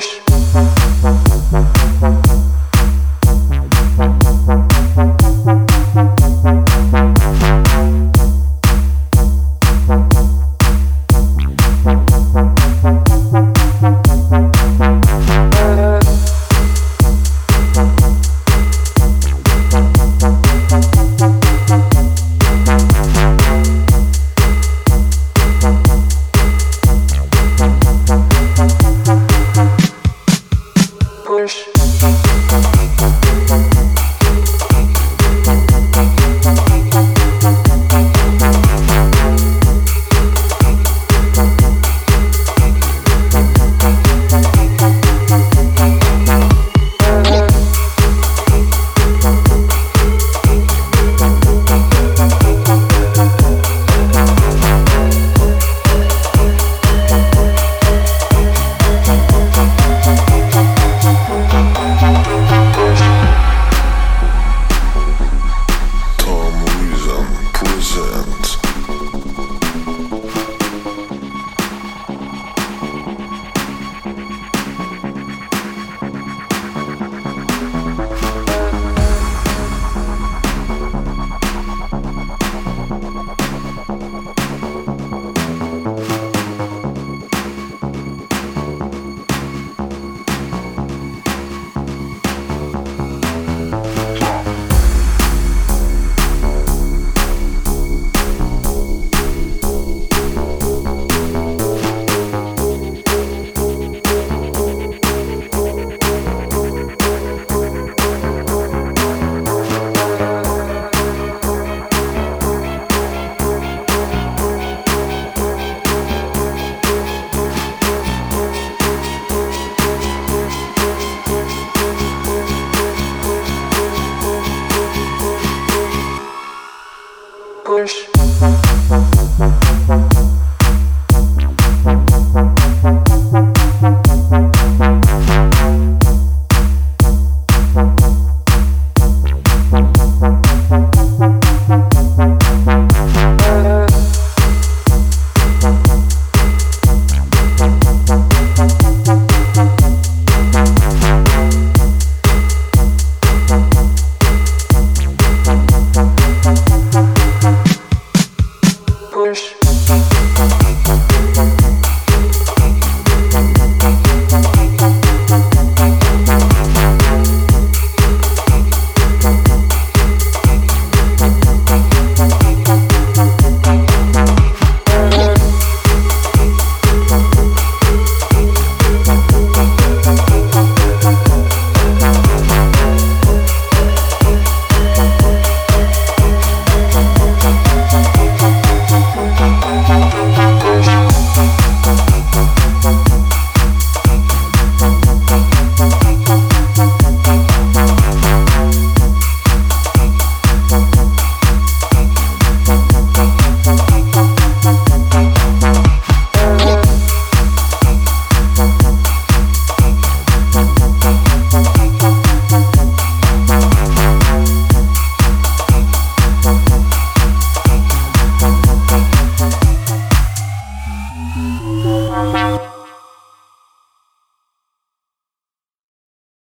English.